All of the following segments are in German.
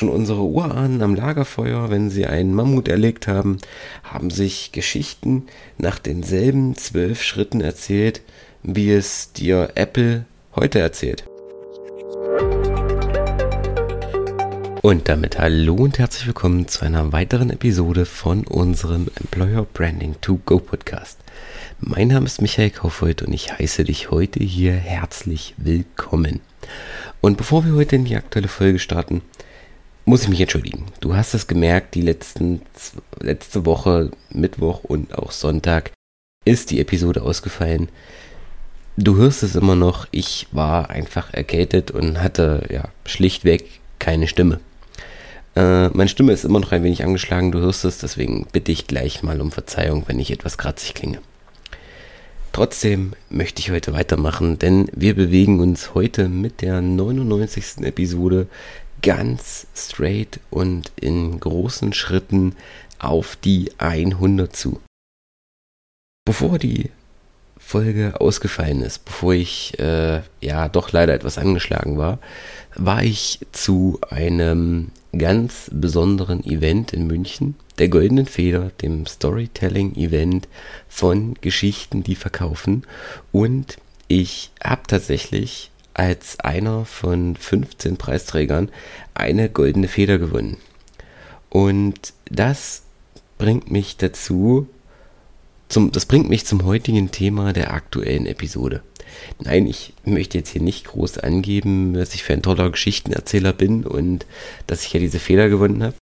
Schon unsere Urahnen am Lagerfeuer, wenn sie einen Mammut erlegt haben, haben sich Geschichten nach denselben zwölf Schritten erzählt, wie es dir Apple heute erzählt. Und damit hallo und herzlich willkommen zu einer weiteren Episode von unserem Employer Branding to Go Podcast. Mein Name ist Michael Kaufhold und ich heiße dich heute hier herzlich willkommen. Und bevor wir heute in die aktuelle Folge starten, muss ich mich entschuldigen. Du hast es gemerkt, die letzten, letzte Woche, Mittwoch und auch Sonntag ist die Episode ausgefallen. Du hörst es immer noch, ich war einfach erkältet und hatte ja schlichtweg keine Stimme. Äh, meine Stimme ist immer noch ein wenig angeschlagen, du hörst es, deswegen bitte ich gleich mal um Verzeihung, wenn ich etwas kratzig klinge. Trotzdem möchte ich heute weitermachen, denn wir bewegen uns heute mit der 99. Episode ganz straight und in großen Schritten auf die 100 zu. Bevor die Folge ausgefallen ist, bevor ich äh, ja doch leider etwas angeschlagen war, war ich zu einem ganz besonderen Event in München, der Goldenen Feder, dem Storytelling-Event von Geschichten, die verkaufen. Und ich habe tatsächlich als einer von 15 Preisträgern eine goldene Feder gewonnen. Und das bringt mich dazu, zum, das bringt mich zum heutigen Thema der aktuellen Episode. Nein, ich möchte jetzt hier nicht groß angeben, dass ich für ein toller Geschichtenerzähler bin und dass ich ja diese Feder gewonnen habe,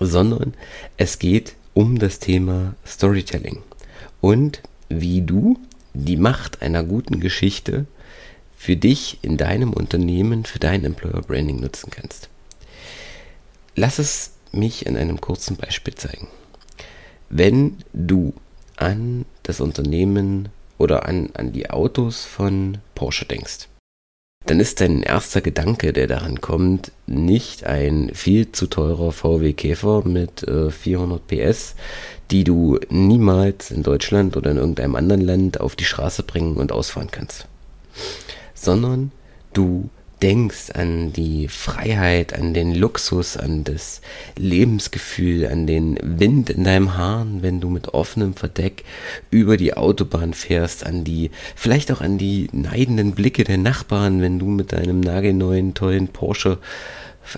sondern es geht um das Thema Storytelling und wie du die Macht einer guten Geschichte für dich in deinem Unternehmen, für dein Employer Branding nutzen kannst. Lass es mich in einem kurzen Beispiel zeigen. Wenn du an das Unternehmen oder an, an die Autos von Porsche denkst, dann ist dein erster Gedanke, der daran kommt, nicht ein viel zu teurer VW Käfer mit äh, 400 PS, die du niemals in Deutschland oder in irgendeinem anderen Land auf die Straße bringen und ausfahren kannst sondern du denkst an die Freiheit, an den Luxus, an das Lebensgefühl, an den Wind in deinem Haaren, wenn du mit offenem Verdeck über die Autobahn fährst, an die, vielleicht auch an die neidenden Blicke der Nachbarn, wenn du mit deinem nagelneuen, tollen Porsche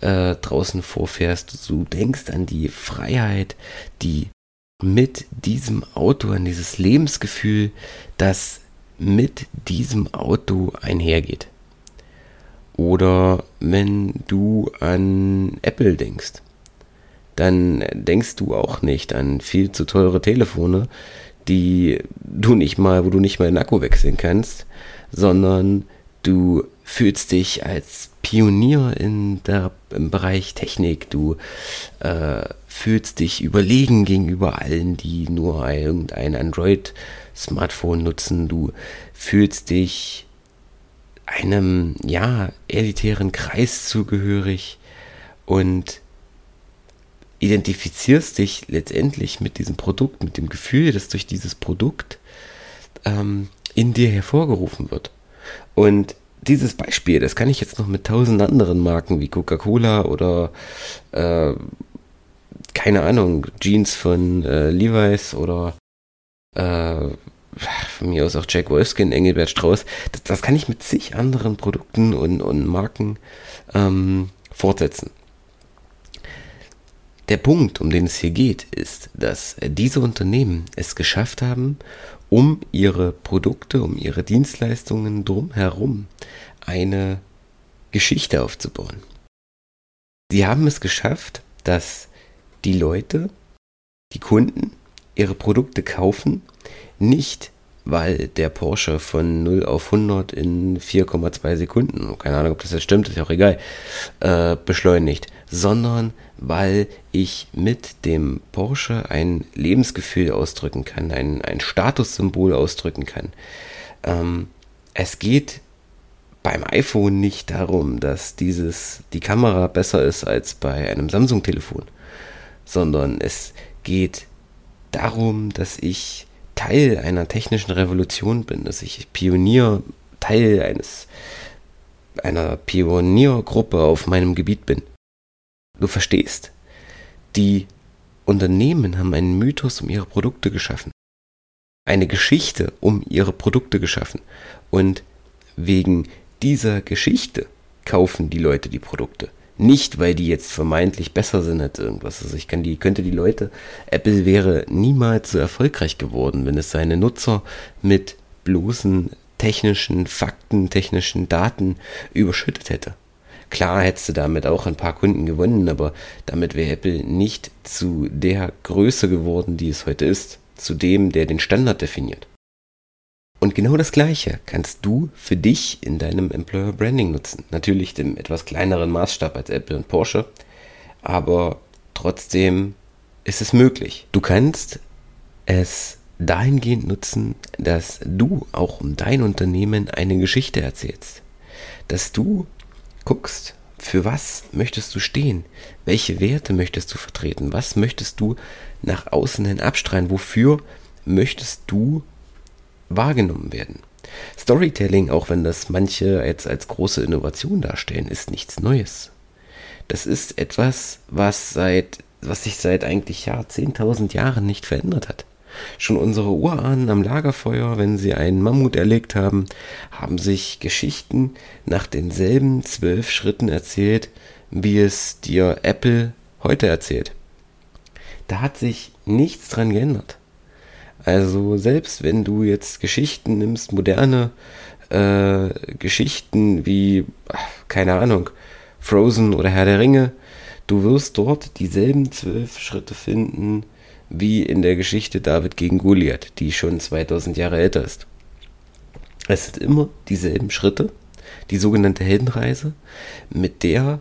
äh, draußen vorfährst. Du denkst an die Freiheit, die mit diesem Auto, an dieses Lebensgefühl, das mit diesem Auto einhergeht. Oder wenn du an Apple denkst, dann denkst du auch nicht an viel zu teure Telefone, die du nicht mal, wo du nicht mal den Akku wechseln kannst, sondern du fühlst dich als Pionier in der, im Bereich Technik. Du äh, fühlst dich überlegen gegenüber allen, die nur irgendein Android Smartphone nutzen, du fühlst dich einem, ja, elitären Kreis zugehörig und identifizierst dich letztendlich mit diesem Produkt, mit dem Gefühl, das durch dieses Produkt ähm, in dir hervorgerufen wird. Und dieses Beispiel, das kann ich jetzt noch mit tausend anderen Marken wie Coca-Cola oder äh, keine Ahnung, Jeans von äh, Levi's oder äh, von mir aus auch Jack Wolfskin, Engelbert Strauß, das, das kann ich mit zig anderen Produkten und, und Marken ähm, fortsetzen. Der Punkt, um den es hier geht, ist, dass diese Unternehmen es geschafft haben, um ihre Produkte, um ihre Dienstleistungen drumherum eine Geschichte aufzubauen. Sie haben es geschafft, dass die Leute, die Kunden, ihre Produkte kaufen, nicht weil der Porsche von 0 auf 100 in 4,2 Sekunden, keine Ahnung, ob das jetzt stimmt, ist ja auch egal, äh, beschleunigt, sondern weil ich mit dem Porsche ein Lebensgefühl ausdrücken kann, ein, ein Statussymbol ausdrücken kann. Ähm, es geht beim iPhone nicht darum, dass dieses, die Kamera besser ist als bei einem Samsung-Telefon, sondern es geht darum, dass ich Teil einer technischen Revolution bin, dass ich Pionier, Teil eines, einer Pioniergruppe auf meinem Gebiet bin. Du verstehst, die Unternehmen haben einen Mythos um ihre Produkte geschaffen. Eine Geschichte um ihre Produkte geschaffen. Und wegen dieser Geschichte kaufen die Leute die Produkte. Nicht, weil die jetzt vermeintlich besser sind als irgendwas. Also ich kann die, könnte die Leute, Apple wäre niemals so erfolgreich geworden, wenn es seine Nutzer mit bloßen technischen Fakten, technischen Daten überschüttet hätte. Klar hättest du damit auch ein paar Kunden gewonnen, aber damit wäre Apple nicht zu der Größe geworden, die es heute ist, zu dem, der den Standard definiert. Und genau das Gleiche kannst du für dich in deinem Employer Branding nutzen. Natürlich im etwas kleineren Maßstab als Apple und Porsche, aber trotzdem ist es möglich. Du kannst es dahingehend nutzen, dass du auch um dein Unternehmen eine Geschichte erzählst. Dass du guckst, für was möchtest du stehen? Welche Werte möchtest du vertreten? Was möchtest du nach außen hin abstrahlen? Wofür möchtest du wahrgenommen werden. Storytelling, auch wenn das manche jetzt als große Innovation darstellen, ist nichts Neues. Das ist etwas, was seit, was sich seit eigentlich ja 10.000 Jahren nicht verändert hat. Schon unsere Urahnen am Lagerfeuer, wenn sie einen Mammut erlegt haben, haben sich Geschichten nach denselben zwölf Schritten erzählt, wie es dir Apple heute erzählt. Da hat sich nichts dran geändert. Also selbst wenn du jetzt Geschichten nimmst, moderne äh, Geschichten wie, keine Ahnung, Frozen oder Herr der Ringe, du wirst dort dieselben zwölf Schritte finden wie in der Geschichte David gegen Goliath, die schon 2000 Jahre älter ist. Es sind immer dieselben Schritte, die sogenannte Heldenreise, mit der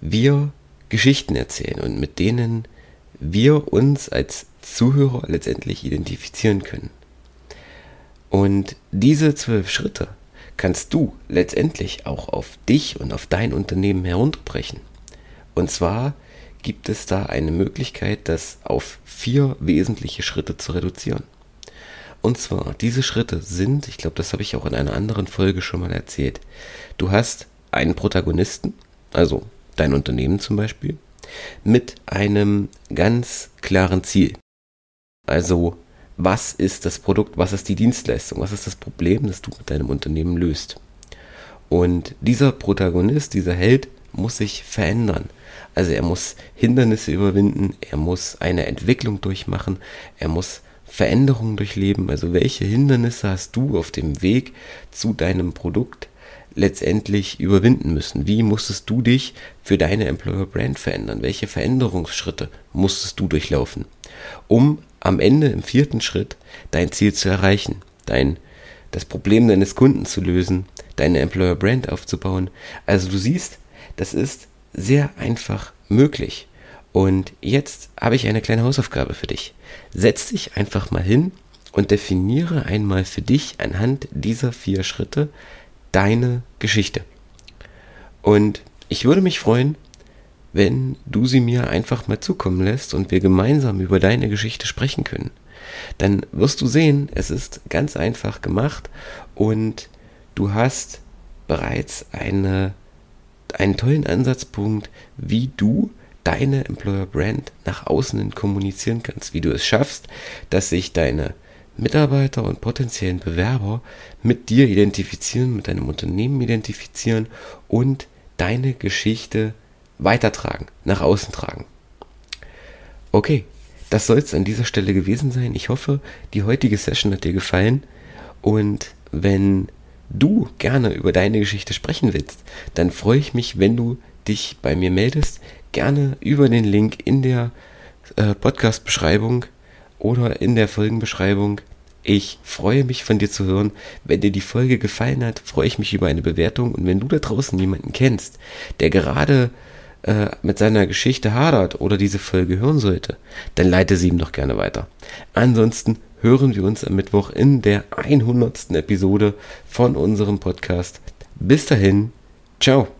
wir Geschichten erzählen und mit denen wir uns als Zuhörer letztendlich identifizieren können. Und diese zwölf Schritte kannst du letztendlich auch auf dich und auf dein Unternehmen herunterbrechen. Und zwar gibt es da eine Möglichkeit, das auf vier wesentliche Schritte zu reduzieren. Und zwar, diese Schritte sind, ich glaube, das habe ich auch in einer anderen Folge schon mal erzählt. Du hast einen Protagonisten, also dein Unternehmen zum Beispiel, mit einem ganz klaren Ziel. Also, was ist das Produkt, was ist die Dienstleistung, was ist das Problem, das du mit deinem Unternehmen löst. Und dieser Protagonist, dieser Held muss sich verändern. Also er muss Hindernisse überwinden, er muss eine Entwicklung durchmachen, er muss Veränderungen durchleben. Also welche Hindernisse hast du auf dem Weg zu deinem Produkt letztendlich überwinden müssen? Wie musstest du dich für deine Employer Brand verändern? Welche Veränderungsschritte musstest du durchlaufen, um am Ende im vierten Schritt dein Ziel zu erreichen, dein das Problem deines Kunden zu lösen, deine Employer Brand aufzubauen. Also du siehst, das ist sehr einfach möglich. Und jetzt habe ich eine kleine Hausaufgabe für dich. Setz dich einfach mal hin und definiere einmal für dich anhand dieser vier Schritte deine Geschichte. Und ich würde mich freuen, wenn du sie mir einfach mal zukommen lässt und wir gemeinsam über deine Geschichte sprechen können. Dann wirst du sehen, es ist ganz einfach gemacht und du hast bereits eine, einen tollen Ansatzpunkt, wie du deine Employer Brand nach außen kommunizieren kannst, wie du es schaffst, dass sich deine Mitarbeiter und potenziellen Bewerber mit dir identifizieren, mit deinem Unternehmen identifizieren und deine Geschichte weitertragen, nach außen tragen. Okay, das soll es an dieser Stelle gewesen sein. Ich hoffe, die heutige Session hat dir gefallen und wenn du gerne über deine Geschichte sprechen willst, dann freue ich mich, wenn du dich bei mir meldest. Gerne über den Link in der äh, Podcast-Beschreibung oder in der Folgenbeschreibung Ich freue mich von dir zu hören. Wenn dir die Folge gefallen hat, freue ich mich über eine Bewertung. Und wenn du da draußen jemanden kennst, der gerade äh, mit seiner Geschichte hadert oder diese Folge hören sollte, dann leite sie ihm doch gerne weiter. Ansonsten hören wir uns am Mittwoch in der 100. Episode von unserem Podcast. Bis dahin, ciao.